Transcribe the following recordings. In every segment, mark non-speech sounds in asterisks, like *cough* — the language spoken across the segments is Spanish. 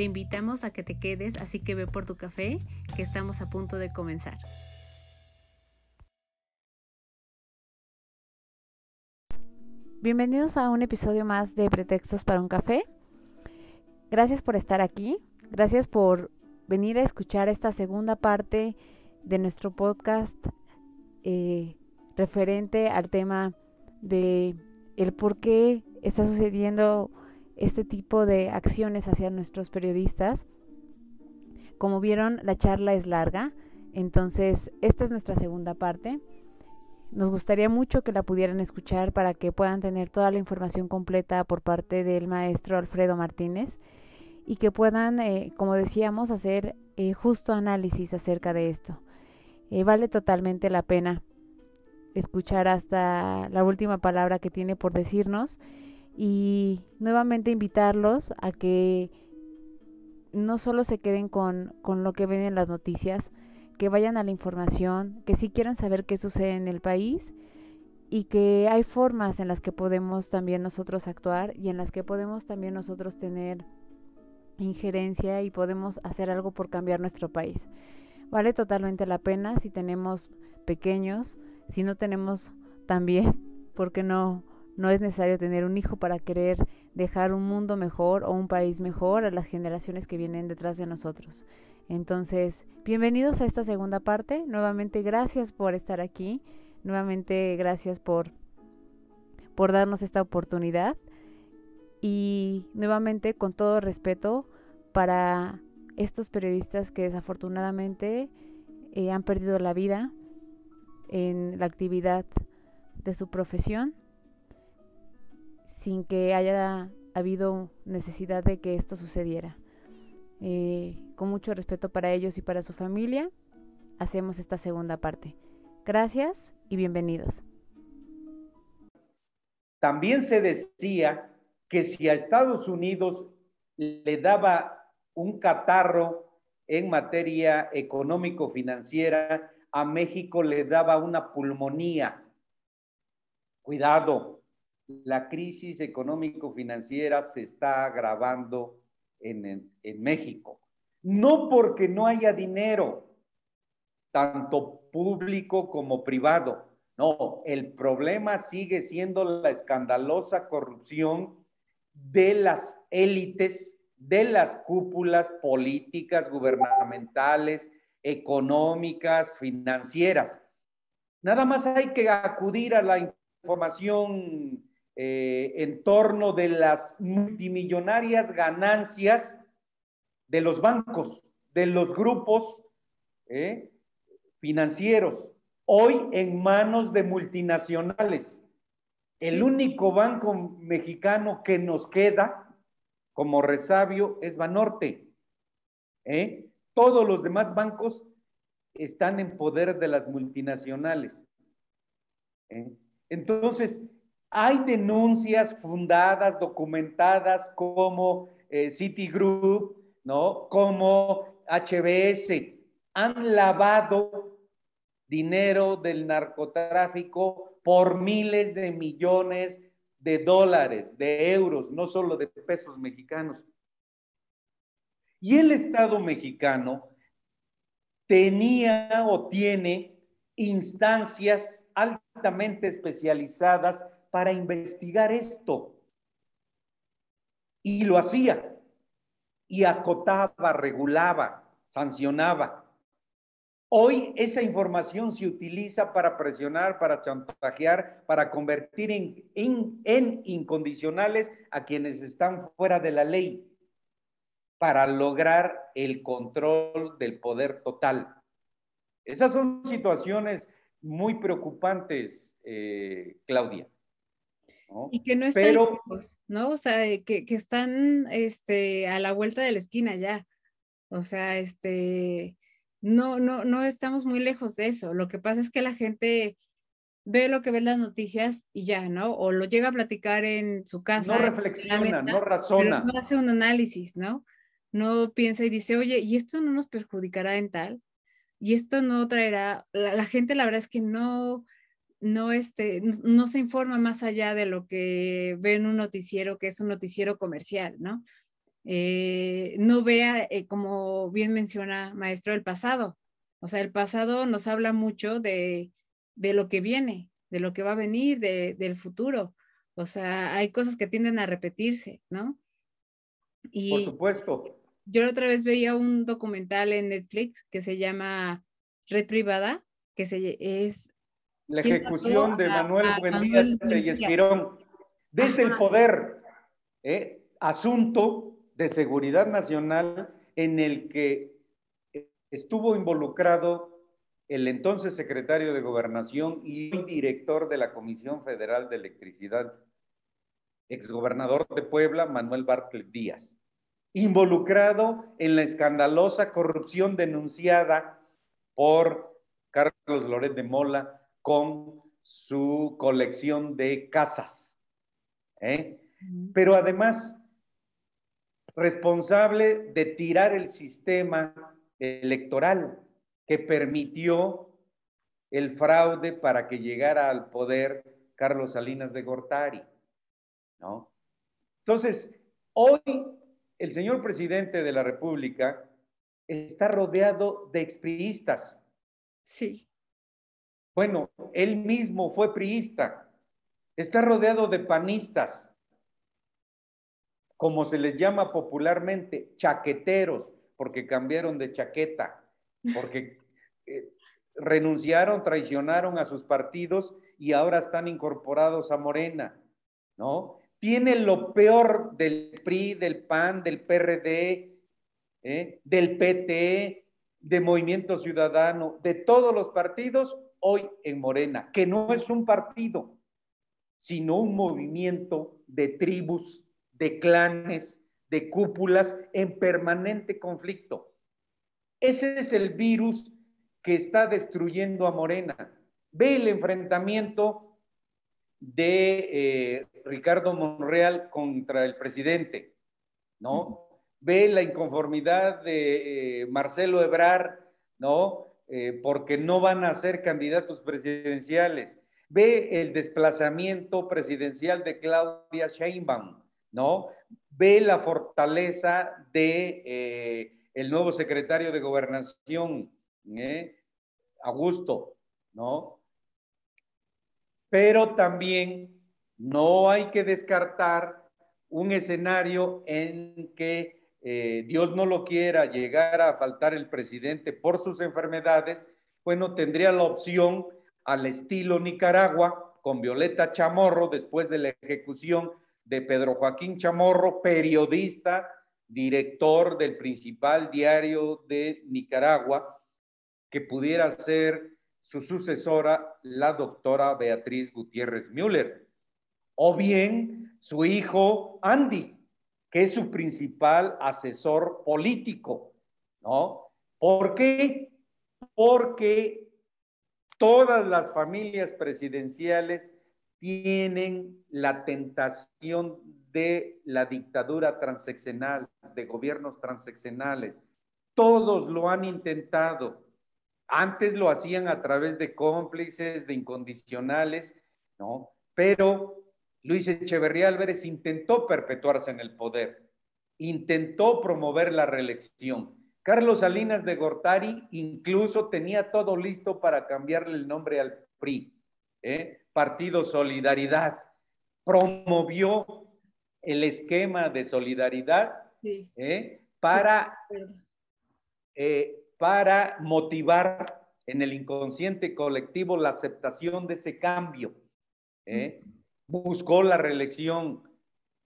Te invitamos a que te quedes, así que ve por tu café, que estamos a punto de comenzar. Bienvenidos a un episodio más de Pretextos para un café. Gracias por estar aquí, gracias por venir a escuchar esta segunda parte de nuestro podcast eh, referente al tema de el por qué está sucediendo este tipo de acciones hacia nuestros periodistas. Como vieron, la charla es larga, entonces esta es nuestra segunda parte. Nos gustaría mucho que la pudieran escuchar para que puedan tener toda la información completa por parte del maestro Alfredo Martínez y que puedan, eh, como decíamos, hacer eh, justo análisis acerca de esto. Eh, vale totalmente la pena escuchar hasta la última palabra que tiene por decirnos y nuevamente invitarlos a que no solo se queden con, con lo que ven en las noticias, que vayan a la información, que sí quieran saber qué sucede en el país y que hay formas en las que podemos también nosotros actuar y en las que podemos también nosotros tener injerencia y podemos hacer algo por cambiar nuestro país. Vale totalmente la pena si tenemos pequeños, si no tenemos también, *laughs* porque no no es necesario tener un hijo para querer dejar un mundo mejor o un país mejor a las generaciones que vienen detrás de nosotros. Entonces, bienvenidos a esta segunda parte. Nuevamente, gracias por estar aquí. Nuevamente, gracias por, por darnos esta oportunidad. Y nuevamente, con todo respeto para estos periodistas que desafortunadamente eh, han perdido la vida en la actividad de su profesión sin que haya habido necesidad de que esto sucediera. Eh, con mucho respeto para ellos y para su familia, hacemos esta segunda parte. Gracias y bienvenidos. También se decía que si a Estados Unidos le daba un catarro en materia económico-financiera, a México le daba una pulmonía. Cuidado, la crisis económico-financiera se está agravando en, México. No porque no haya dinero, tanto público como privado. No, el problema sigue siendo la escandalosa corrupción de las élites, de las cúpulas políticas, gubernamentales, económicas, financieras. Nada más hay que acudir a la información eh, en torno de las multimillonarias ganancias de los bancos, de los grupos eh, financieros, hoy en manos de multinacionales. El único banco mexicano que nos queda como resabio es Banorte. ¿eh? Todos los demás bancos están en poder de las multinacionales. Entonces, hay denuncias fundadas, documentadas como eh, Citigroup, ¿no? Como HBS. Han lavado dinero del narcotráfico por miles de millones de dólares, de euros, no solo de pesos mexicanos. Y el Estado mexicano tenía o tiene instancias altamente especializadas para investigar esto. Y lo hacía. Y acotaba, regulaba, sancionaba. Hoy esa información se utiliza para presionar, para chantajear, para convertir en, incondicionales a quienes están fuera de la ley, para lograr el control del poder total. Esas son situaciones muy preocupantes, eh, Claudia. Y que no están lejos, ¿no? O sea, que, que, están este, a la vuelta de la esquina ya. O sea, este, no, no, no estamos muy lejos de eso. Lo que pasa es que la gente ve lo que ve en las noticias y ya, ¿no? O lo llega a platicar en su casa. No reflexiona, no razona. no hace un análisis, ¿no? No piensa y dice, oye, ¿y esto no nos perjudicará en tal? Y esto no traerá, la, gente la verdad es que no, no, este, no se informa más allá de lo que ve en un noticiero, que es un noticiero comercial, ¿no? Eh, no vea, eh, como bien menciona maestro, el pasado. O sea, el pasado nos habla mucho de, de lo que viene, de lo que va a venir, de, del futuro. O sea, hay cosas que tienden a repetirse, ¿no? Y Por supuesto. Yo la otra vez veía un documental en Netflix que se llama Red Privada, que se, es... La ejecución de Manuel Buendía y Espirón desde el poder, ¿eh? asunto de seguridad nacional en el que estuvo involucrado el entonces secretario de Gobernación y director de la Comisión Federal de Electricidad, exgobernador de Puebla, Manuel Bartlett Díaz, involucrado en la escandalosa corrupción denunciada por Carlos Loret de Mola con su colección de casas. ¿eh? Pero además, responsable de tirar el sistema electoral que permitió el fraude para que llegara al poder Carlos Salinas de Gortari. ¿no? Entonces, hoy el señor presidente de la República está rodeado de expriistas. Sí. Bueno, él mismo fue priista. Está rodeado de panistas, como se les llama popularmente, chaqueteros, porque cambiaron de chaqueta, porque eh, renunciaron, traicionaron a sus partidos y ahora están incorporados a Morena, ¿no? Tiene lo peor del PRI, del PAN, del PRD, ¿eh? del PT, de Movimiento Ciudadano, de todos los partidos hoy en Morena, que no es un partido, sino un movimiento de tribus, de clanes, de cúpulas en permanente conflicto. Ese es el virus que está destruyendo a Morena. Ve el enfrentamiento de eh, Ricardo Monreal contra el presidente, ¿no? Ve la inconformidad de eh, Marcelo Ebrar, ¿no? Eh, porque no van a ser candidatos presidenciales. Ve el desplazamiento presidencial de Claudia Sheinbaum, ¿no? Ve la fortaleza de el nuevo secretario de Gobernación, ¿eh? Augusto, ¿no? Pero también no hay que descartar un escenario en que eh, Dios no lo quiera llegar a faltar el presidente por sus enfermedades, bueno, tendría la opción al estilo Nicaragua con Violeta Chamorro después de la ejecución de Pedro Joaquín Chamorro, periodista, director del principal diario de Nicaragua, que pudiera ser su sucesora, la doctora Beatriz Gutiérrez Müller, o bien su hijo Andy, que es su principal asesor político, ¿no? ¿Por qué? Porque todas las familias presidenciales tienen la tentación de la dictadura transeccional, de gobiernos transeccionales. Todos lo han intentado. Antes lo hacían a través de cómplices, de incondicionales, ¿no? Pero Luis Echeverría Álvarez intentó perpetuarse en el poder, intentó promover la reelección. Carlos Salinas de Gortari incluso tenía todo listo para cambiarle el nombre al PRI, ¿eh? Partido Solidaridad. Promovió el esquema de solidaridad ¿eh? para eh, para motivar en el inconsciente colectivo la aceptación de ese cambio. ¿eh? Buscó la reelección.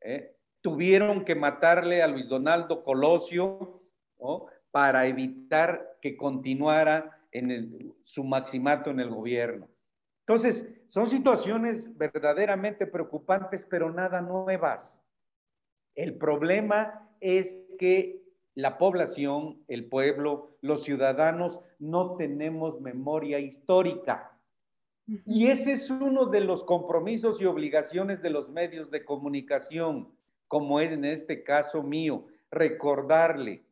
¿eh? Tuvieron que matarle a Luis Donaldo Colosio para evitar que continuara en su maximato en el gobierno. Entonces, son situaciones verdaderamente preocupantes, pero nada nuevas. El problema es que la población, el pueblo, los ciudadanos no tenemos memoria histórica. Y ese es uno de los compromisos y obligaciones de los medios de comunicación, como es en este caso mío, recordarle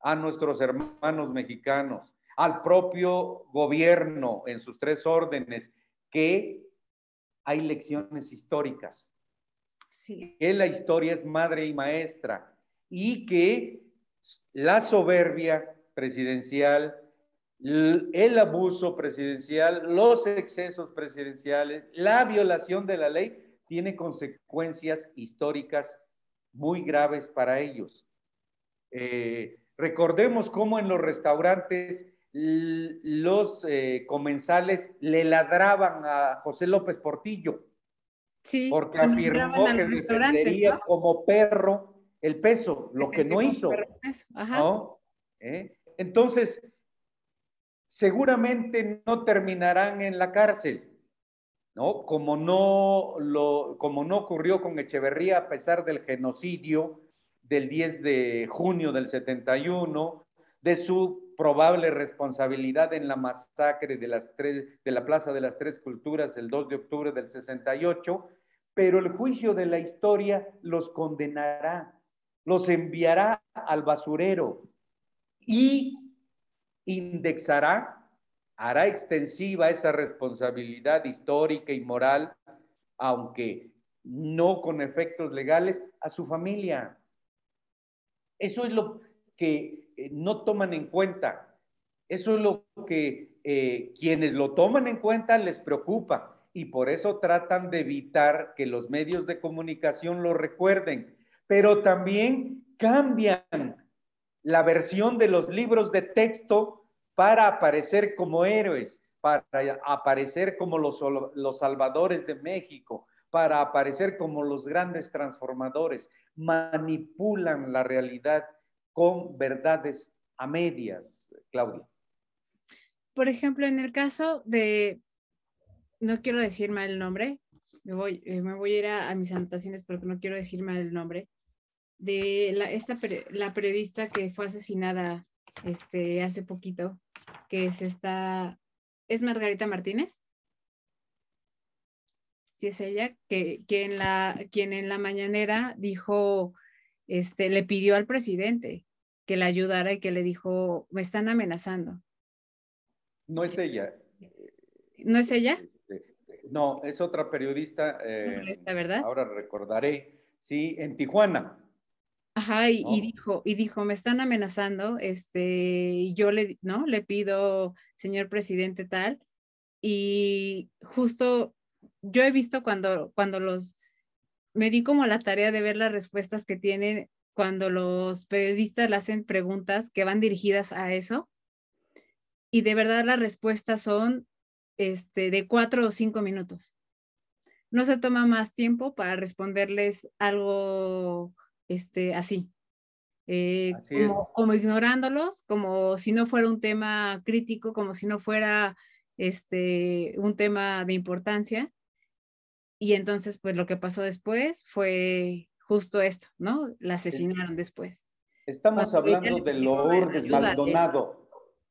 a nuestros hermanos mexicanos, al propio gobierno en sus tres órdenes, que hay lecciones históricas, sí. que la historia es madre y maestra y que la soberbia presidencial, el abuso presidencial, los excesos presidenciales, la violación de la ley, tiene consecuencias históricas muy graves para ellos. Eh, recordemos cómo en los restaurantes los eh, comensales le ladraban a José López Portillo. Sí, porque afirmó que defendería como perro el peso, lo que no hizo. ¿Eh? Entonces, seguramente no terminarán en la cárcel, ¿no? Como no, lo, como no ocurrió con Echeverría a pesar del genocidio del 10 de junio del 71, de su probable responsabilidad en la masacre de, las tres, de la Plaza de las Tres Culturas el 2 de octubre del 68, pero el juicio de la historia los condenará los enviará al basurero y indexará, hará extensiva esa responsabilidad histórica y moral, aunque no con efectos legales, a su familia. Eso es lo que eh, no toman en cuenta. Eso es lo que eh, quienes lo toman en cuenta les preocupa y por eso tratan de evitar que los medios de comunicación lo recuerden pero también cambian la versión de los libros de texto para aparecer como héroes, para aparecer como los, los salvadores de México, para aparecer como los grandes transformadores. Manipulan la realidad con verdades a medias, Claudia. Por ejemplo, en el caso de, no quiero decir mal el nombre, me voy, eh, me voy a ir a, a, mis anotaciones porque no quiero decir mal el nombre, de la, esta, la periodista que fue asesinada este, hace poquito, que es esta, ¿es Margarita Martínez? Sí, es ella, que, que en la, quien en la mañanera dijo, este, le pidió al presidente que la ayudara y que le dijo, me están amenazando. No es ella. ¿No es ella? Este, no, es otra periodista. Eh, ¿verdad? Ahora recordaré. Sí, en Tijuana. Ajá, y, dijo, y dijo, me están amenazando, este, yo le, ¿no? Le pido, señor presidente, tal, y justo yo he visto cuando, cuando los, me di como la tarea de ver las respuestas que tienen cuando los periodistas le hacen preguntas que van dirigidas a eso, y de verdad las respuestas son, este, de cuatro o cinco minutos. No se toma más tiempo para responderles algo este, así. Eh, como, ignorándolos, como si no fuera un tema crítico, como si no fuera este, un tema de importancia. Y entonces, pues lo que pasó después fue justo esto, ¿no? La asesinaron después. Estamos hablando de Lourdes Maldonado.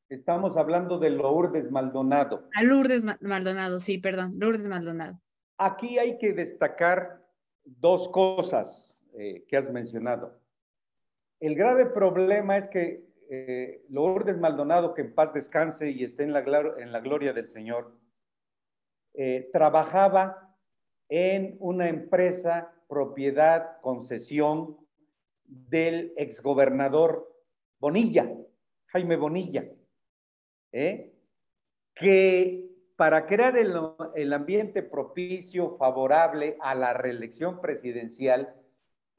Estamos hablando de Lourdes Maldonado. A Lourdes Maldonado, sí, perdón, Lourdes Maldonado. Aquí hay que destacar dos cosas. Eh, que has mencionado. El grave problema es que eh, Lourdes Maldonado, que en paz descanse y esté en la, gloria del Señor, eh, trabajaba en una empresa, propiedad, concesión del exgobernador Bonilla, Jaime Bonilla, ¿eh? que para crear el ambiente propicio, favorable a la reelección presidencial,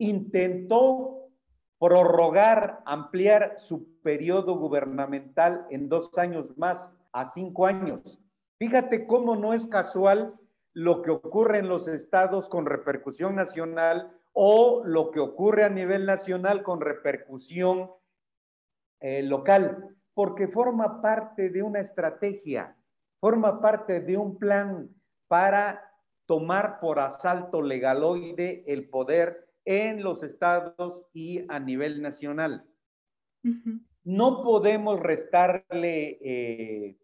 intentó prorrogar, ampliar su periodo gubernamental en dos años más, a cinco años. Fíjate cómo no es casual lo que ocurre en los estados con repercusión nacional o lo que ocurre a nivel nacional con repercusión eh, local, porque forma parte de una estrategia, forma parte de un plan para tomar por asalto legaloide el poder en los estados y a nivel nacional. No podemos restarle eh,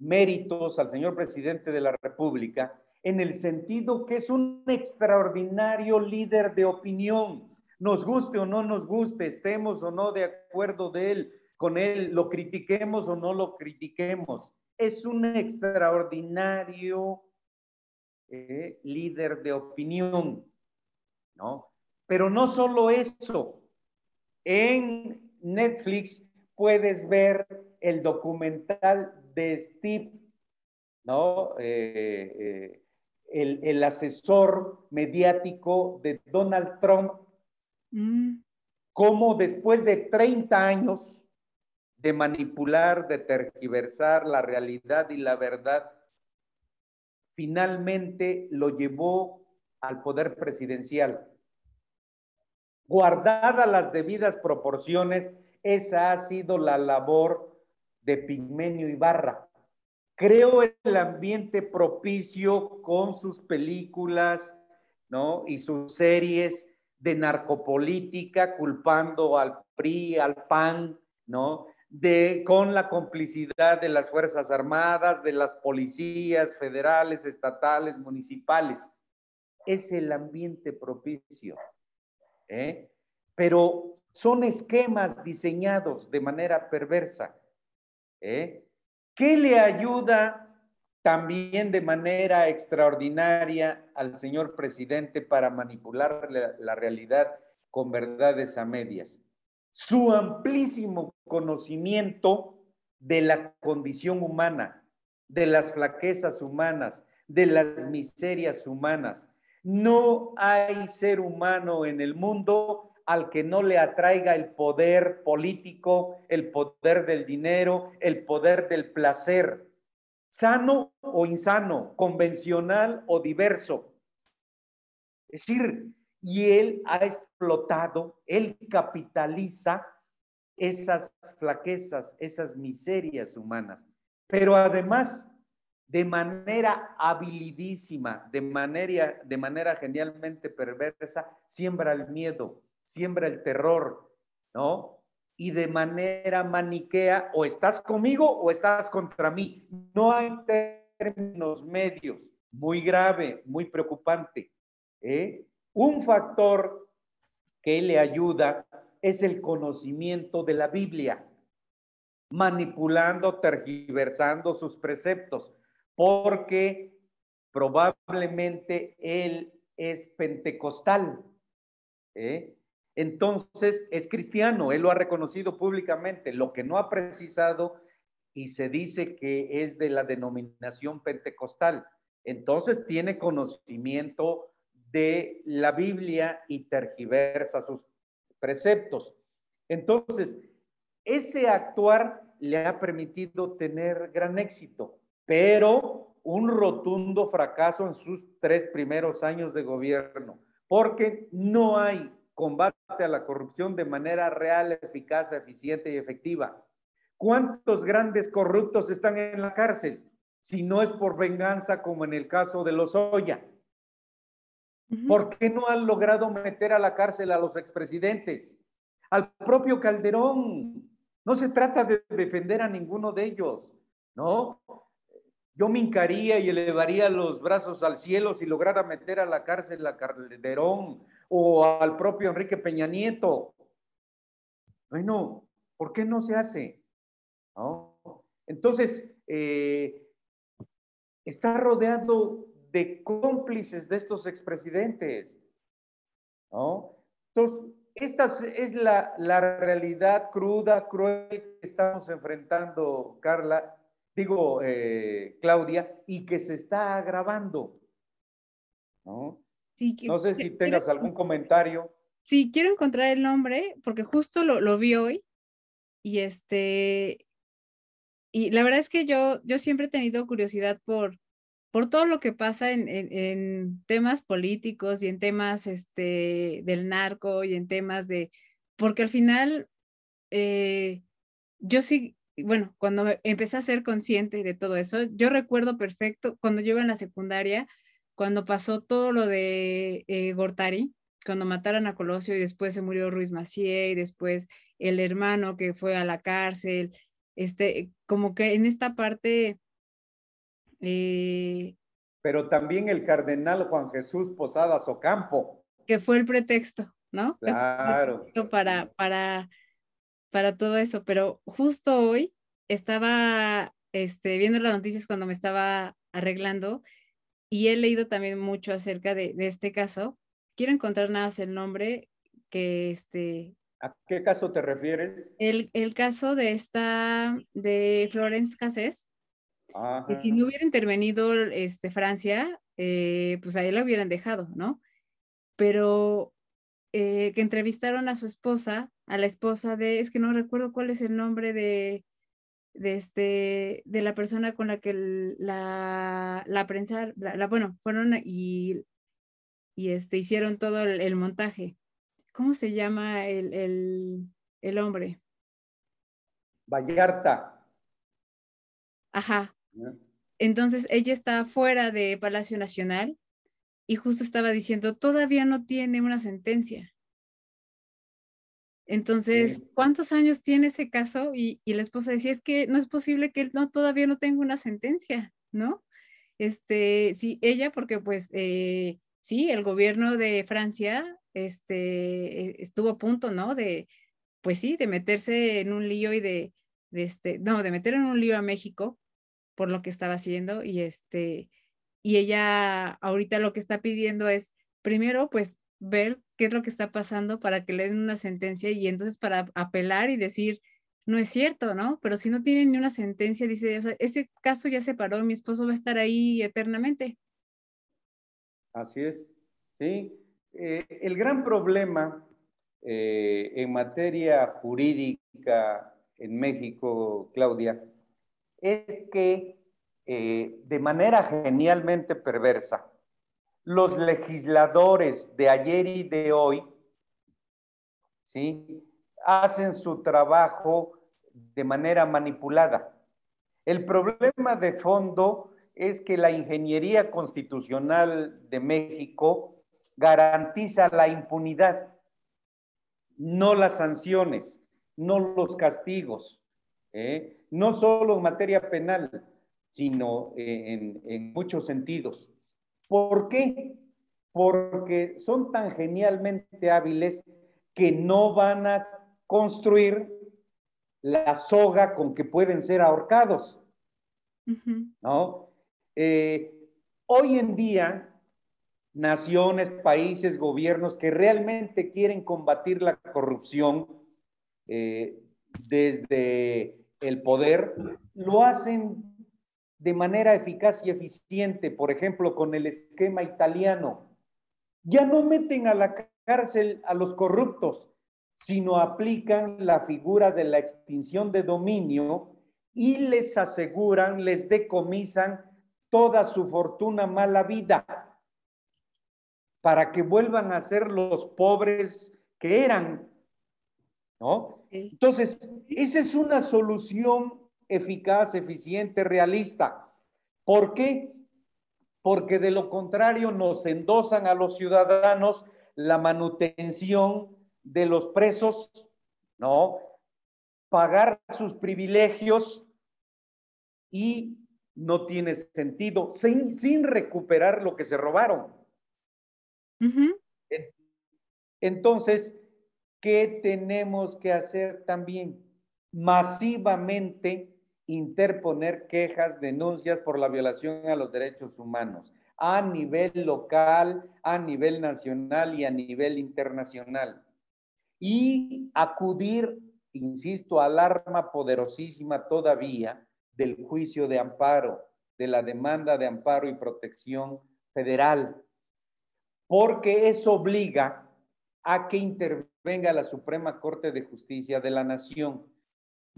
méritos al señor presidente de la República en el sentido que es un extraordinario líder de opinión. Nos guste o no nos guste, estemos o no de acuerdo de él, con él, lo critiquemos o no lo critiquemos. Es un extraordinario eh, líder de opinión, ¿no? Pero no solo eso. En Netflix puedes ver el documental de Steve, ¿no? Eh, eh, el, asesor mediático de Donald Trump, mm. cómo después de 30 años de manipular, de tergiversar la realidad y la verdad, finalmente lo llevó al poder presidencial. Guardadas las debidas proporciones, esa ha sido la labor de Pigmenio Ibarra. Creo el ambiente propicio con sus películas, ¿no? Y sus series de narcopolítica, culpando al PRI, al PAN, ¿no? De, con la complicidad de las Fuerzas Armadas, de las policías federales, estatales, municipales. Es el ambiente propicio. ¿Eh? Pero son esquemas diseñados de manera perversa. ¿eh? ¿Qué le ayuda también de manera extraordinaria al señor presidente para manipular la, realidad con verdades a medias? Su amplísimo conocimiento de la condición humana, de las flaquezas humanas, de las miserias humanas. No hay ser humano en el mundo al que no le atraiga el poder político, el poder del dinero, el poder del placer, sano o insano, convencional o diverso. Es decir, y él ha explotado, él capitaliza esas flaquezas, esas miserias humanas, pero además de manera habilidísima, de manera, de manera genialmente perversa, siembra el miedo, siembra el terror, ¿no? Y de manera maniquea, o estás conmigo o estás contra mí. No hay términos medios. Muy grave, muy preocupante. ¿eh? Un factor que le ayuda es el conocimiento de la Biblia, manipulando, tergiversando sus preceptos, porque probablemente él es pentecostal. ¿eh? entonces es cristiano, él lo ha reconocido públicamente, lo que no ha precisado y se dice que es de la denominación pentecostal. Entonces tiene conocimiento de la Biblia y tergiversa sus preceptos. Entonces, ese actuar le ha permitido tener gran éxito, pero un rotundo fracaso en sus tres primeros años de gobierno, porque no hay combate a la corrupción de manera real, eficaz, eficiente y efectiva. ¿Cuántos grandes corruptos están en la cárcel? Si no es por venganza, como en el caso de los Oya. ¿Por qué no han logrado meter a la cárcel a los expresidentes? Al propio Calderón. No se trata de defender a ninguno de ellos, ¿no? Yo me hincaría y elevaría los brazos al cielo si lograra meter a la cárcel a Calderón o al propio Enrique Peña Nieto. Bueno, ¿por qué no se hace? Entonces, eh, está rodeado de cómplices de estos expresidentes. ¿no? Entonces, esta es la, la, realidad cruda, cruel que estamos enfrentando, Carla, digo, eh, Claudia, y que se está agravando. ¿no? no sé si tengas algún comentario. Sí, quiero encontrar el nombre porque justo lo, lo, vi hoy y este, y la verdad es que yo, yo siempre he tenido curiosidad por, por todo lo que pasa en, en, temas políticos y en temas este, del narco y en temas de, porque al final eh, yo sí, bueno, cuando empecé a ser consciente de todo eso, yo recuerdo perfecto cuando yo iba en la secundaria, cuando pasó todo lo de eh, Gortari, cuando mataron a Colosio y después se murió Ruiz Macié y después el hermano que fue a la cárcel, este, como que en esta parte... Eh, Pero también el cardenal Juan Jesús Posadas Ocampo. Que fue el pretexto, ¿no? Claro. para, para, para todo eso, pero justo hoy estaba este, viendo las noticias cuando me estaba arreglando y he leído también mucho acerca de, este caso. Quiero encontrar nada más el nombre que este... ¿A qué caso te refieres? El, caso de esta, de Florence Cassés, que si no hubiera intervenido este, Francia, eh, pues ahí la hubieran dejado, ¿no? Pero eh, que entrevistaron a su esposa, a la esposa de, es que no recuerdo cuál es el nombre de, de, este, de la persona con la que la, la prensa, la, bueno, fueron y, y este, hicieron todo el, montaje. ¿Cómo se llama el, el, el hombre? Vallarta. Ajá. Entonces ella está fuera de Palacio Nacional y justo estaba diciendo, todavía no tiene una sentencia. Entonces, ¿cuántos años tiene ese caso? Y, la esposa decía, es que no es posible que él no, todavía no tenga una sentencia, ¿no? Este, sí, ella, porque pues eh, sí, el gobierno de Francia este, e, estuvo a punto, ¿no? De, pues sí, de meterse en un lío y de, de este, no, de meter en un lío a México por lo que estaba haciendo y este, y ella ahorita lo que está pidiendo es, primero, pues ver qué es lo que está pasando para que le den una sentencia y entonces para apelar y decir, no es cierto, ¿no? Pero si no tienen ni una sentencia, dice, o sea, ese caso ya se paró, mi esposo va a estar ahí eternamente. Así es, sí. Eh, el gran problema eh, en materia jurídica en México, Claudia, es que eh, de manera genialmente perversa, los legisladores de ayer y de hoy, ¿sí? Hacen su trabajo de manera manipulada. El problema de fondo es que la ingeniería constitucional de México garantiza la impunidad, no las sanciones, no los castigos, ¿eh? no solo en materia penal, sino en, en muchos sentidos. ¿Por qué? Porque son tan genialmente hábiles que no van a construir la soga con que pueden ser ahorcados. ¿No? Eh, hoy en día, naciones, países, gobiernos que realmente quieren combatir la corrupción eh, desde el poder, lo hacen de manera eficaz y eficiente, por ejemplo, con el esquema italiano. Ya no meten a la cárcel a los corruptos, sino aplican la figura de la extinción de dominio y les aseguran, les decomisan toda su fortuna mala vida para que vuelvan a ser los pobres que eran. ¿No? Entonces, esa es una solución eficaz, eficiente, realista. ¿Por qué? Porque de lo contrario nos endosan a los ciudadanos la manutención de los presos, ¿no? Pagar sus privilegios y no tiene sentido sin, sin recuperar lo que se robaron. Entonces, ¿qué tenemos que hacer también? Masivamente interponer quejas, denuncias por la violación a los derechos humanos a nivel local, a nivel nacional y a nivel internacional. Y acudir, insisto, al arma poderosísima todavía del juicio de amparo, de la demanda de amparo y protección federal, porque eso obliga a que intervenga la Suprema Corte de Justicia de la Nación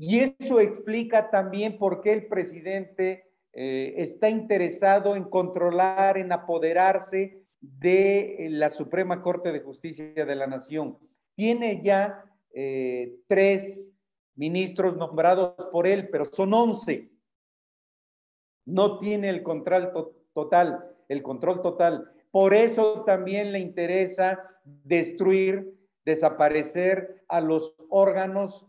y eso explica también por qué el presidente eh, está interesado en controlar, en apoderarse de la Suprema Corte de Justicia de la Nación. Tiene ya eh, tres ministros nombrados por él, pero son once. No tiene el control total, el control total. Por eso también le interesa destruir, desaparecer a los órganos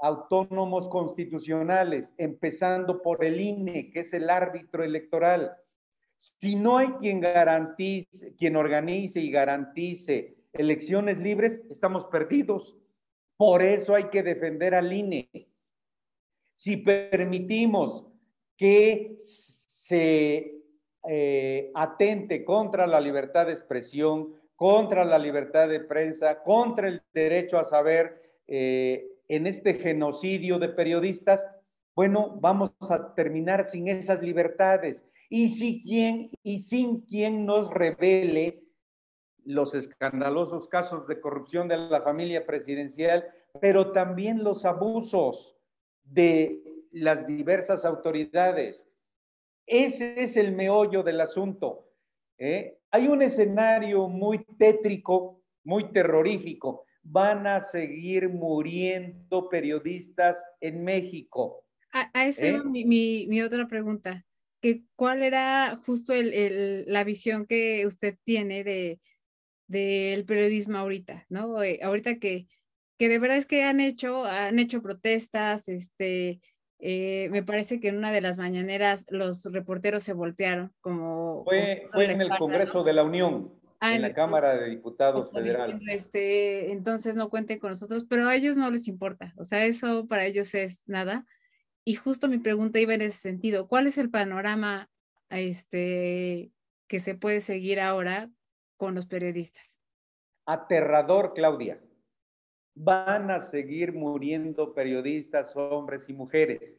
autónomos constitucionales, empezando por el INE, que es el árbitro electoral. Si no hay quien garantice, quien organice y garantice elecciones libres, estamos perdidos. Por eso hay que defender al INE. Si permitimos que se eh, atente contra la libertad de expresión, contra la libertad de prensa, contra el derecho a saber eh, en este genocidio de periodistas, bueno, vamos a terminar sin esas libertades y, si quien, y sin quien nos revele los escandalosos casos de corrupción de la familia presidencial, pero también los abusos de las diversas autoridades. Ese es el meollo del asunto. ¿eh? Hay un escenario muy tétrico, muy terrorífico. Van a seguir muriendo periodistas en México. A, eso ¿eh? mi, mi, mi, otra pregunta. Que, ¿Cuál era justo el, el, la visión que usted tiene de del periodismo ahorita, ¿no? Eh, ahorita que, que de verdad es que han hecho, han hecho protestas, este, eh, me parece que en una de las mañaneras los reporteros se voltearon como... Fue, fue en el Congreso de la Unión, ah, en, la Cámara de Diputados Federal. Este, entonces no cuenten con nosotros, pero a ellos no les importa, o sea, eso para ellos es nada. Y justo mi pregunta iba en ese sentido, ¿cuál es el panorama este, que se puede seguir ahora con los periodistas? Aterrador, Claudia van a seguir muriendo periodistas, hombres y mujeres.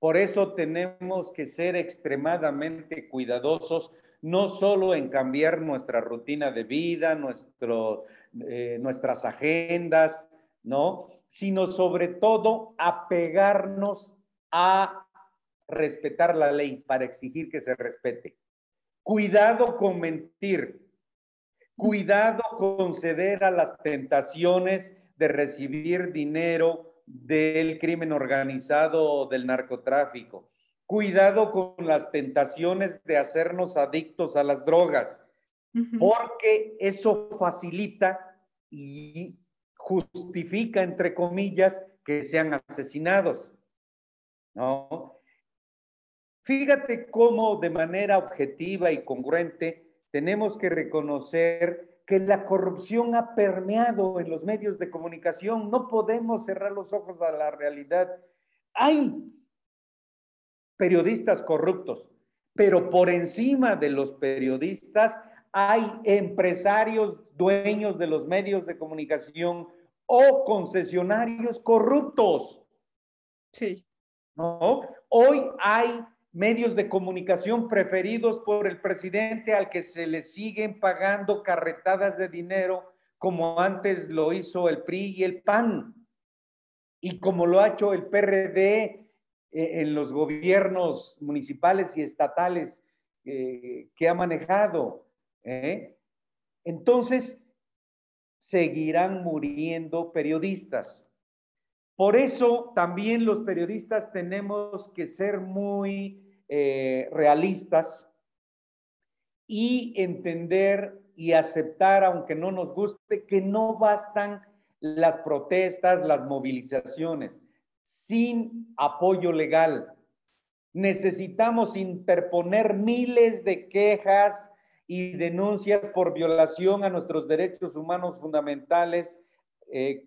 Por eso tenemos que ser extremadamente cuidadosos, no solo en cambiar nuestra rutina de vida, nuestro, eh, nuestras agendas, ¿no? Sino sobre todo apegarnos a respetar la ley para exigir que se respete. Cuidado con mentir, Cuidado con ceder a las tentaciones de recibir dinero del crimen organizado o del narcotráfico. Cuidado con las tentaciones de hacernos adictos a las drogas, porque eso facilita y justifica, entre comillas, que sean asesinados. ¿No? Fíjate cómo de manera objetiva y congruente tenemos que reconocer que la corrupción ha permeado en los medios de comunicación. No podemos cerrar los ojos a la realidad. Hay periodistas corruptos, pero por encima de los periodistas hay empresarios dueños de los medios de comunicación o concesionarios corruptos. Sí. ¿No? Hoy hay medios de comunicación preferidos por el presidente al que se le siguen pagando carretadas de dinero como antes lo hizo el PRI y el PAN y como lo ha hecho el PRD en los gobiernos municipales y estatales eh, que ha manejado. ¿eh? Entonces, seguirán muriendo periodistas. Por eso también los periodistas tenemos que ser muy eh, realistas y entender y aceptar, aunque no nos guste, que no bastan las protestas, las movilizaciones, sin apoyo legal. Necesitamos interponer miles de quejas y denuncias por violación a nuestros derechos humanos fundamentales eh,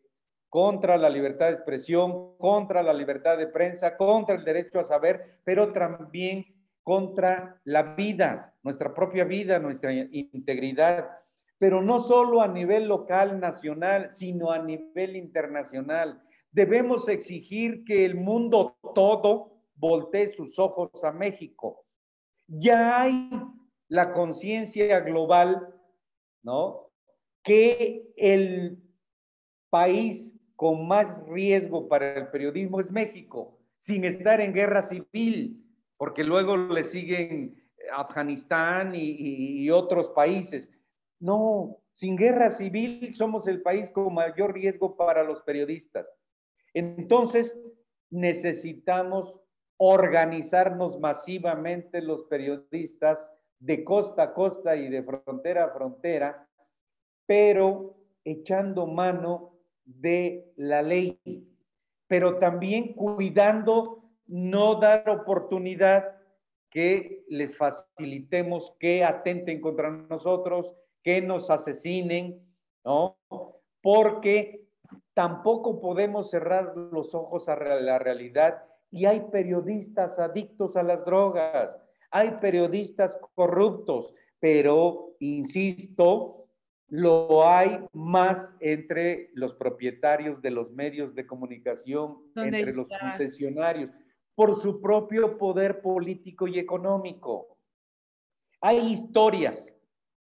contra la libertad de expresión, contra la libertad de prensa, contra el derecho a saber, pero también contra la vida, nuestra propia vida, nuestra integridad, pero no solo a nivel local, nacional, sino a nivel internacional. Debemos exigir que el mundo todo voltee sus ojos a México. Ya hay la conciencia global, ¿no? Que el país con más riesgo para el periodismo es México, sin estar en guerra civil, porque luego le siguen Afganistán y, otros países. No, sin guerra civil somos el país con mayor riesgo para los periodistas. Entonces, necesitamos organizarnos masivamente los periodistas de costa a costa y de frontera a frontera pero echando mano de la ley, pero también cuidando no dar oportunidad que les facilitemos que atenten contra nosotros, que nos asesinen, ¿no? Porque tampoco podemos cerrar los ojos a la realidad y hay periodistas adictos a las drogas, hay periodistas corruptos, pero, insisto, lo hay más entre los propietarios de los medios de comunicación, entre los concesionarios por su propio poder político y económico. Hay historias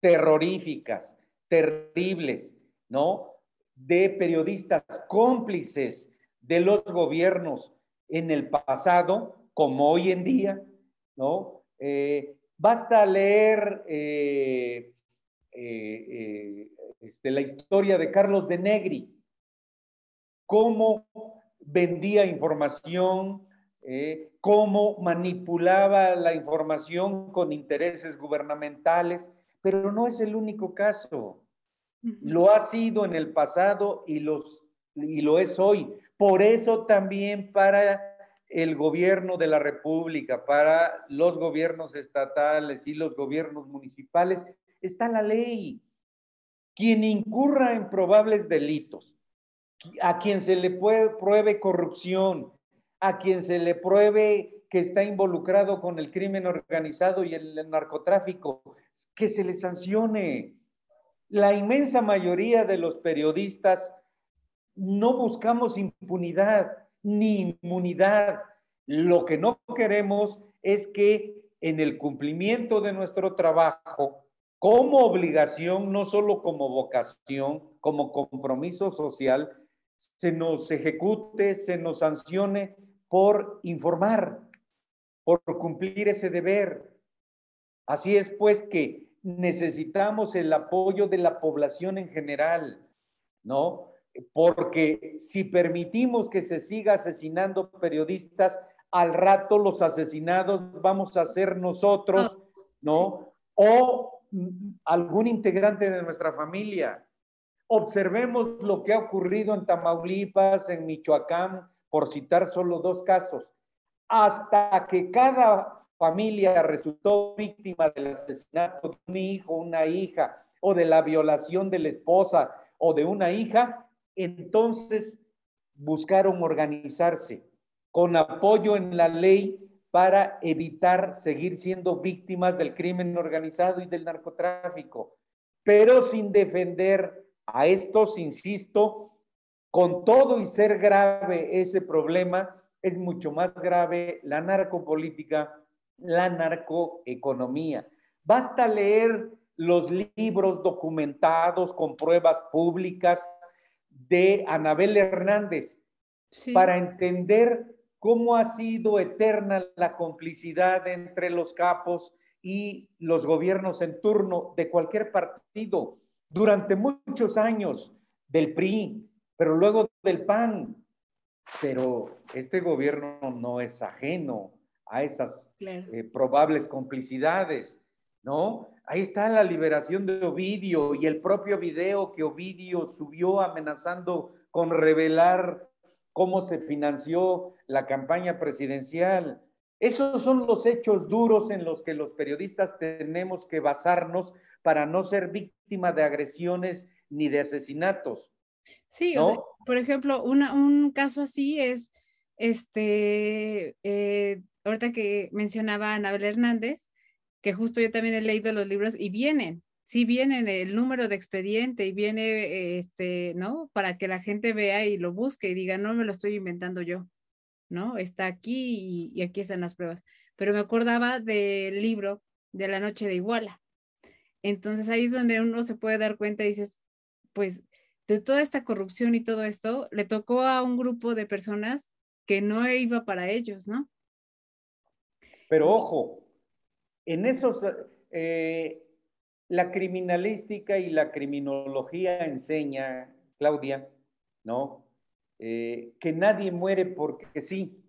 terroríficas, terribles, ¿no? De periodistas cómplices de los gobiernos en el pasado, como hoy en día, ¿no? Eh, basta leer eh, eh, este, la historia de Carlos de Negri, cómo vendía información, cómo manipulaba la información con intereses gubernamentales, pero no es el único caso. Lo ha sido en el pasado y, los, y lo es hoy. Por eso también para el gobierno de la República, para los gobiernos estatales y los gobiernos municipales, está la ley. Quien incurra en probables delitos, a quien se le pruebe corrupción, a quien se le pruebe que está involucrado con el crimen organizado y el narcotráfico, que se le sancione. La inmensa mayoría de los periodistas no buscamos impunidad ni inmunidad. Lo que no queremos es que en el cumplimiento de nuestro trabajo, como obligación, no solo como vocación, como compromiso social, se nos ejecute, se nos sancione por informar, por cumplir ese deber. Así es pues que necesitamos el apoyo de la población en general, ¿no? Porque si permitimos que se siga asesinando periodistas, al rato los asesinados vamos a ser nosotros, ¿no? O algún integrante de nuestra familia. Observemos lo que ha ocurrido en Tamaulipas, en Michoacán, por citar solo dos casos, hasta que cada familia resultó víctima del asesinato de un hijo, una hija, o de la violación de la esposa o de una hija, entonces buscaron organizarse con apoyo en la ley para evitar seguir siendo víctimas del crimen organizado y del narcotráfico, pero sin defender a estos, insisto, con todo y ser grave ese problema, es mucho más grave la narcopolítica, la narcoeconomía. Basta leer los libros documentados con pruebas públicas de Anabel Hernández para entender cómo ha sido eterna la complicidad entre los capos y los gobiernos en turno de cualquier partido durante muchos años del PRI, pero luego del PAN. Pero este gobierno no es ajeno a esas eh, probables complicidades, ¿no? Ahí está la liberación de Ovidio y el propio video que Ovidio subió amenazando con revelar cómo se financió la campaña presidencial. Esos son los hechos duros en los que los periodistas tenemos que basarnos para no ser víctima de agresiones ni de asesinatos. Sí, o sea, por ejemplo, un caso así es, este, eh, ahorita que mencionaba Anabel Hernández, que justo yo también he leído los libros y vienen, sí vienen el número de expediente y viene, este, ¿no? Para que la gente vea y lo busque y diga, no me lo estoy inventando yo, ¿no? Está aquí y, y aquí están las pruebas. Pero me acordaba del libro de la noche de Iguala. Entonces ahí es donde uno se puede dar cuenta y dices, pues de toda esta corrupción y todo esto, le tocó a un grupo de personas que no iba para ellos, ¿no? Pero ojo, en esos, eh, la criminalística y la criminología enseña, Claudia, ¿no? Eh, que nadie muere porque sí.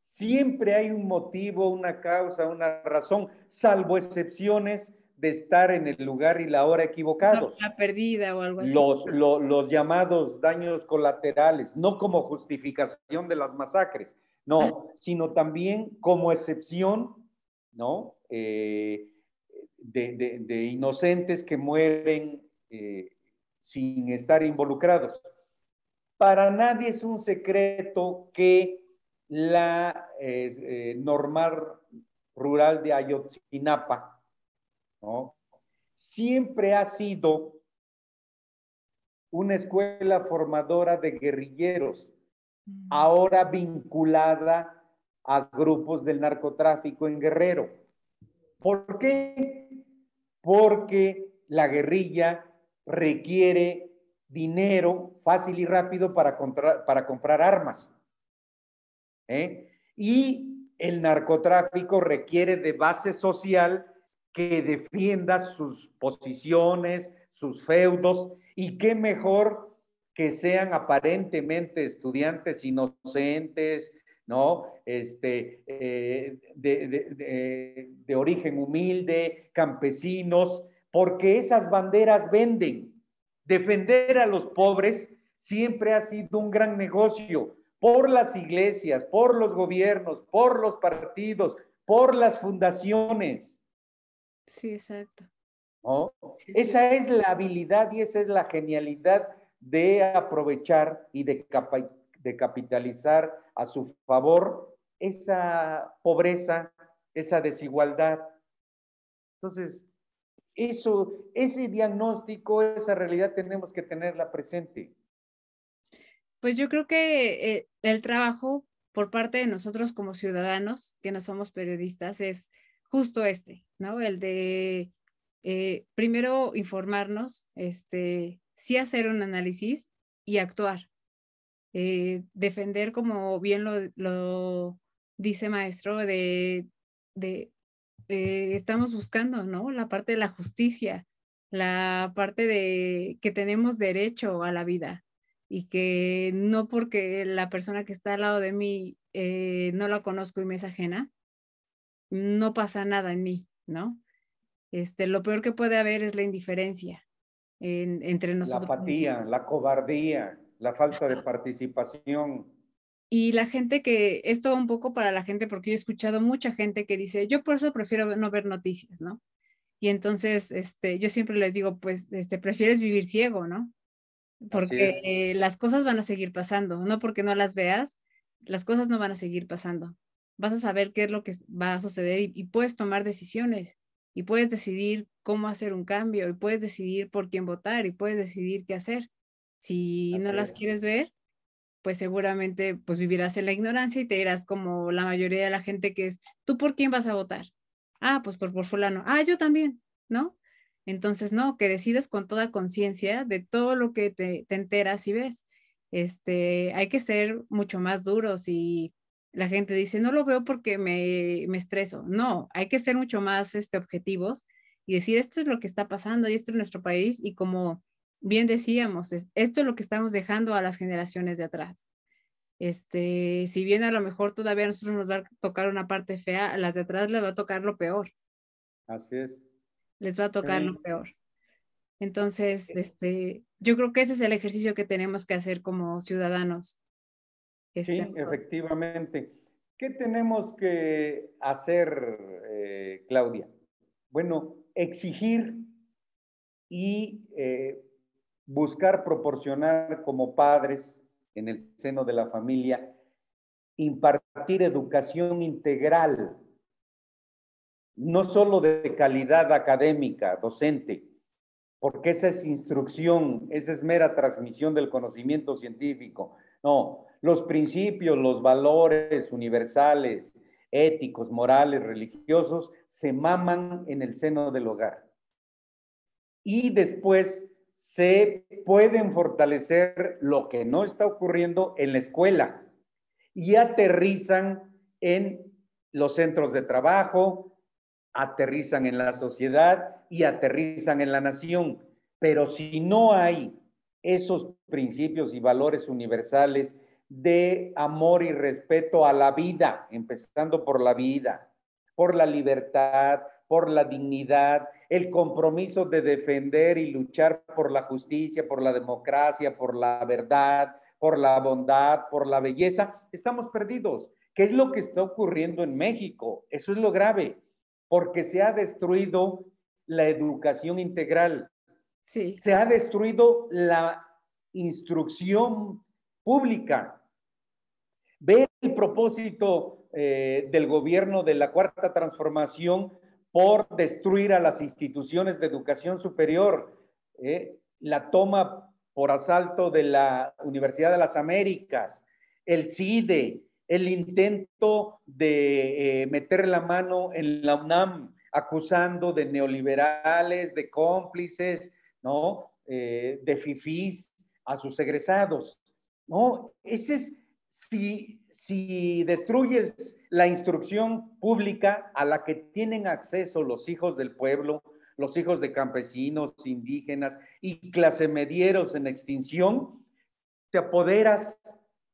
Siempre hay un motivo, una causa, una razón, salvo excepciones de estar en el lugar y la hora equivocados. La perdida o algo así. Los, los llamados daños colaterales, no como justificación de las masacres, no, sino también como excepción, ¿no? Eh, de, inocentes que mueren eh, sin estar involucrados. Para nadie es un secreto que la eh, normal rural de Ayotzinapa, ¿no? Siempre ha sido una escuela formadora de guerrilleros. Ahora vinculada a grupos del narcotráfico en Guerrero. ¿Por qué? Porque la guerrilla requiere dinero fácil y rápido para, para comprar armas. ¿eh? Y el narcotráfico requiere de base social que defienda sus posiciones, sus feudos, y qué mejor que sean aparentemente estudiantes inocentes, ¿no? Este, eh, de, origen humilde, campesinos, porque esas banderas venden. Defender a los pobres siempre ha sido un gran negocio por las iglesias, por los gobiernos, por los partidos, por las fundaciones. Sí, exacto. esa es la habilidad y esa es la genialidad de aprovechar y de, de capitalizar a su favor esa pobreza, esa desigualdad. Entonces, eso, ese diagnóstico, esa realidad tenemos que tenerla presente. Pues yo creo que eh, el trabajo por parte de nosotros como ciudadanos, que no somos periodistas, es justo este, ¿no? El de eh, primero informarnos, este, sí hacer un análisis y actuar. Eh, defender, como bien lo, dice maestro, de, de estamos buscando, ¿no? La parte de la justicia, la parte de que tenemos derecho a la vida y que no porque la persona que está al lado de mí eh, no la conozco y me es ajena, no pasa nada en mí, ¿no? Este, lo peor que puede haber es la indiferencia entre nosotros. La apatía, la cobardía, la falta de participación. Y la gente que, esto un poco para la gente, porque yo he escuchado mucha gente que dice, yo por eso prefiero no ver noticias, ¿no? Y entonces, este, yo siempre les digo, pues, este, prefieres vivir ciego, ¿no? porque las cosas van a seguir pasando, no porque no las veas, las cosas no van a seguir pasando. Vas a saber qué es lo que va a suceder y, puedes tomar decisiones y puedes decidir cómo hacer un cambio y puedes decidir por quién votar y puedes decidir qué hacer. Si no las quieres ver, pues seguramente pues vivirás en la ignorancia y te dirás como la mayoría de la gente que es, ¿tú por quién vas a votar? Ah, pues por, por fulano. Ah, yo también, ¿no? Entonces, no, que decidas con toda conciencia de todo lo que te, enteras y ves. Este, hay que ser mucho más duros y la gente dice, no lo veo porque me, me estreso. No, hay que ser mucho más este, objetivos y decir, esto es lo que está pasando y esto es nuestro país y como bien decíamos, esto es lo que estamos dejando a las generaciones de atrás. Este, si bien a lo mejor todavía a nosotros nos va a tocar una parte fea, a las de atrás les va a tocar lo peor. Así es les va a tocar lo peor. Entonces, este, yo creo que ese es el ejercicio que tenemos que hacer como ciudadanos. Sí, efectivamente. ¿Qué tenemos que hacer, eh, Claudia? Bueno, exigir y eh, buscar proporcionar como padres en el seno de la familia, impartir educación integral no solo de calidad académica, docente, porque esa es instrucción, esa es mera transmisión del conocimiento científico. No, los principios, los valores universales, éticos, morales, religiosos, se maman en el seno del hogar. Y después se pueden fortalecer lo que no está ocurriendo en la escuela y aterrizan en los centros de trabajo, aterrizan en la sociedad y aterrizan en la nación. Pero si no hay esos principios y valores universales de amor y respeto a la vida, empezando por la vida, por la libertad, por la dignidad, el compromiso de defender y luchar por la justicia, por la democracia, por la verdad, por la bondad, por la belleza, estamos perdidos. ¿Qué es lo que está ocurriendo en México? Eso es lo grave, porque se ha destruido la educación integral. Se ha destruido la instrucción pública. Ve el propósito eh, del gobierno de la Cuarta Transformación por destruir a las instituciones de educación superior, eh, la toma por asalto de la Universidad de las Américas, el CIDE, el intento de eh, meter la mano en la UNAM, acusando de neoliberales, de cómplices, ¿no? Eh, de fifís a sus egresados, ¿no? Ese es, si, si destruyes la instrucción pública a la que tienen acceso los hijos del pueblo, los hijos de campesinos, indígenas y clase medieros en extinción, te apoderas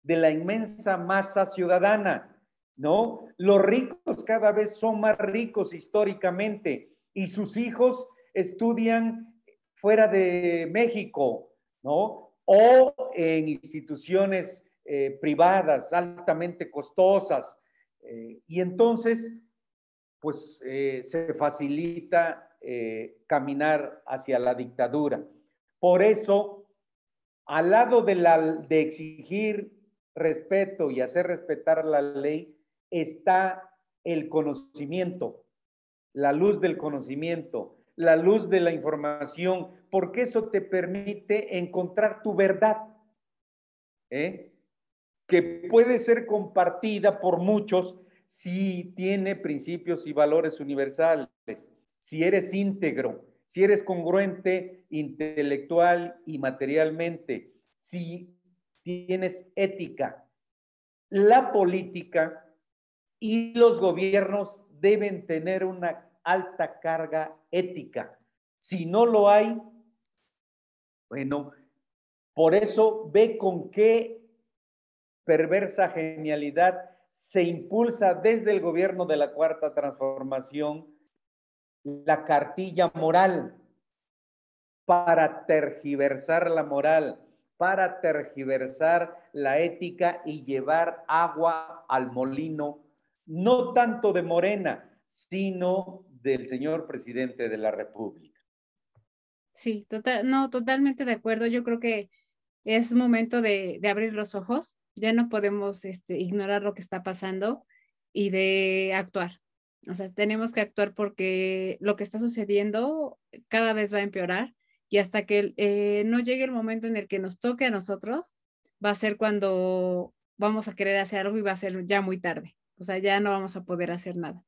de la inmensa masa ciudadana, ¿no? Los ricos cada vez son más ricos históricamente y sus hijos estudian fuera de México, ¿no? O en instituciones eh, privadas altamente costosas. Eh, y entonces, pues eh, se facilita caminar hacia la dictadura. Por eso, al lado de, exigir respeto y hacer respetar la ley, está el conocimiento, la luz del conocimiento, la luz de la información, porque eso te permite encontrar tu verdad. ¿eh? que puede ser compartida por muchos si tiene principios y valores universales, si eres íntegro, si eres congruente intelectual y materialmente, si tienes ética. La política y los gobiernos deben tener una alta carga ética. Si no lo hay, bueno, por eso ve con qué perversa genialidad se impulsa desde el gobierno de la Cuarta Transformación la cartilla moral para tergiversar la moral, para tergiversar la ética y llevar agua al molino, no tanto de Morena, sino del señor presidente de la República. Sí, total, no, totalmente de acuerdo. Yo creo que es momento de, de abrir los ojos ya no podemos este, ignorar lo que está pasando y de actuar. O sea, tenemos que actuar porque lo que está sucediendo cada vez va a empeorar y hasta que eh, no llegue el momento en el que nos toque a nosotros, va a ser cuando vamos a querer hacer algo y va a ser ya muy tarde. O sea, ya no vamos a poder hacer nada.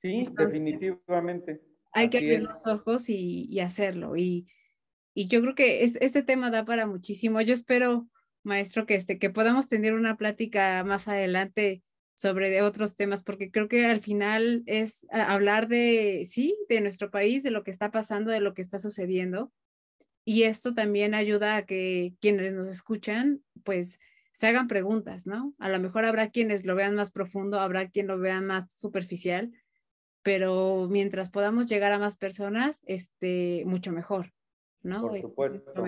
Sí, definitivamente. Hay que abrir los ojos y, hacerlo. Y, yo creo que este tema da para muchísimo. Yo espero maestro, que, este, que podamos tener una plática más adelante sobre otros temas, porque creo que al final es hablar de, sí, de nuestro país, de lo que está pasando, de lo que está sucediendo. Y esto también ayuda a que quienes nos escuchan, pues, se hagan preguntas, ¿no? A lo mejor habrá quienes lo vean más profundo, habrá quien lo vea más superficial, pero mientras podamos llegar a más personas, este, mucho mejor, ¿no? Por supuesto.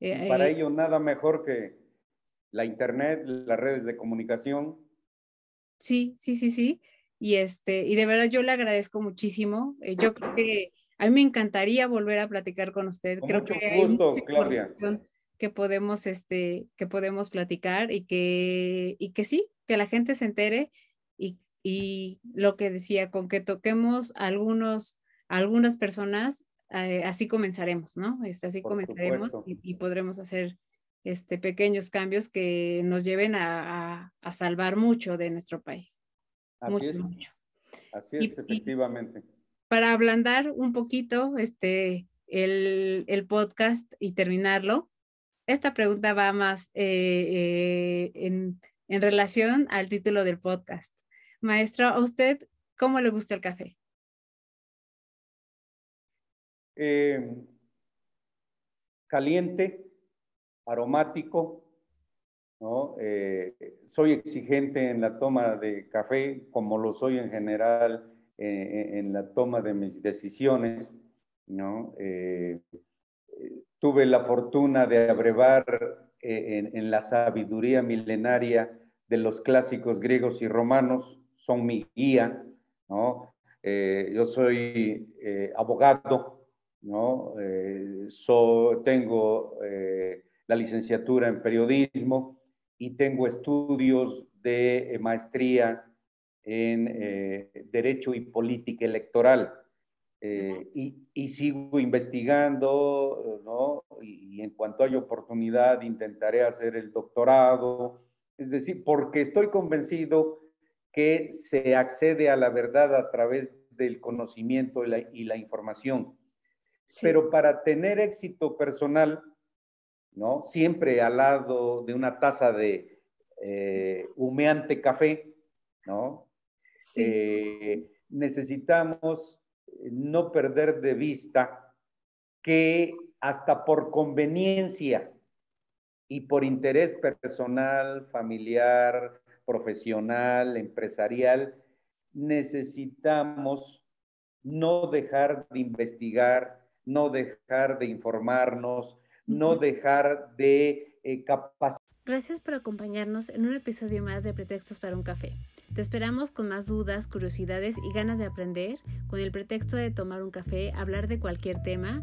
Eh, para eh, ello, nada mejor que la internet, las redes de comunicación. Sí, sí, sí, sí. Y este, y de verdad yo le agradezco muchísimo. Eh, yo creo que a mí me encantaría volver a platicar con usted. creo mucho que gusto, Claudia. Que podemos, este, que podemos platicar y que, y que sí, que la gente se entere y, y lo que decía, con que toquemos algunos, algunas personas, eh, así comenzaremos, ¿no? Este, así comenzaremos y, podremos hacer este, pequeños cambios que nos lleven a, salvar mucho de nuestro país. Así es. Así es, efectivamente. para ablandar un poquito este, el, podcast y terminarlo, esta pregunta va más eh, eh, en, en relación al título del podcast. Maestro, ¿a usted cómo le gusta el café? Eh, caliente, aromático, eh, soy exigente en la toma de café, como lo soy en general eh, en la toma de mis decisiones, ¿no? Eh, tuve la fortuna de abrevar en, la sabiduría milenaria de los clásicos griegos y romanos, son mi guía, ¿no? yo soy abogado, ¿no? So, tengo la licenciatura en periodismo y tengo estudios de maestría en eh, Derecho y Política Electoral. Eh, y, sigo investigando, ¿no? Y, en cuanto haya oportunidad intentaré hacer el doctorado. Es decir, porque estoy convencido que se accede a la verdad a través del conocimiento y la, información. Pero para tener éxito personal, ¿no? Siempre al lado de una taza de eh, humeante café, ¿no? Eh, necesitamos no perder de vista que hasta por conveniencia y por interés personal, familiar, profesional, empresarial, necesitamos no dejar de investigar, no dejar de informarnos, no dejar de eh, capacitar. Gracias por acompañarnos en un episodio más de Pretextos para un café. Te esperamos con más dudas, curiosidades y ganas de aprender, con el pretexto de tomar un café, hablar de cualquier tema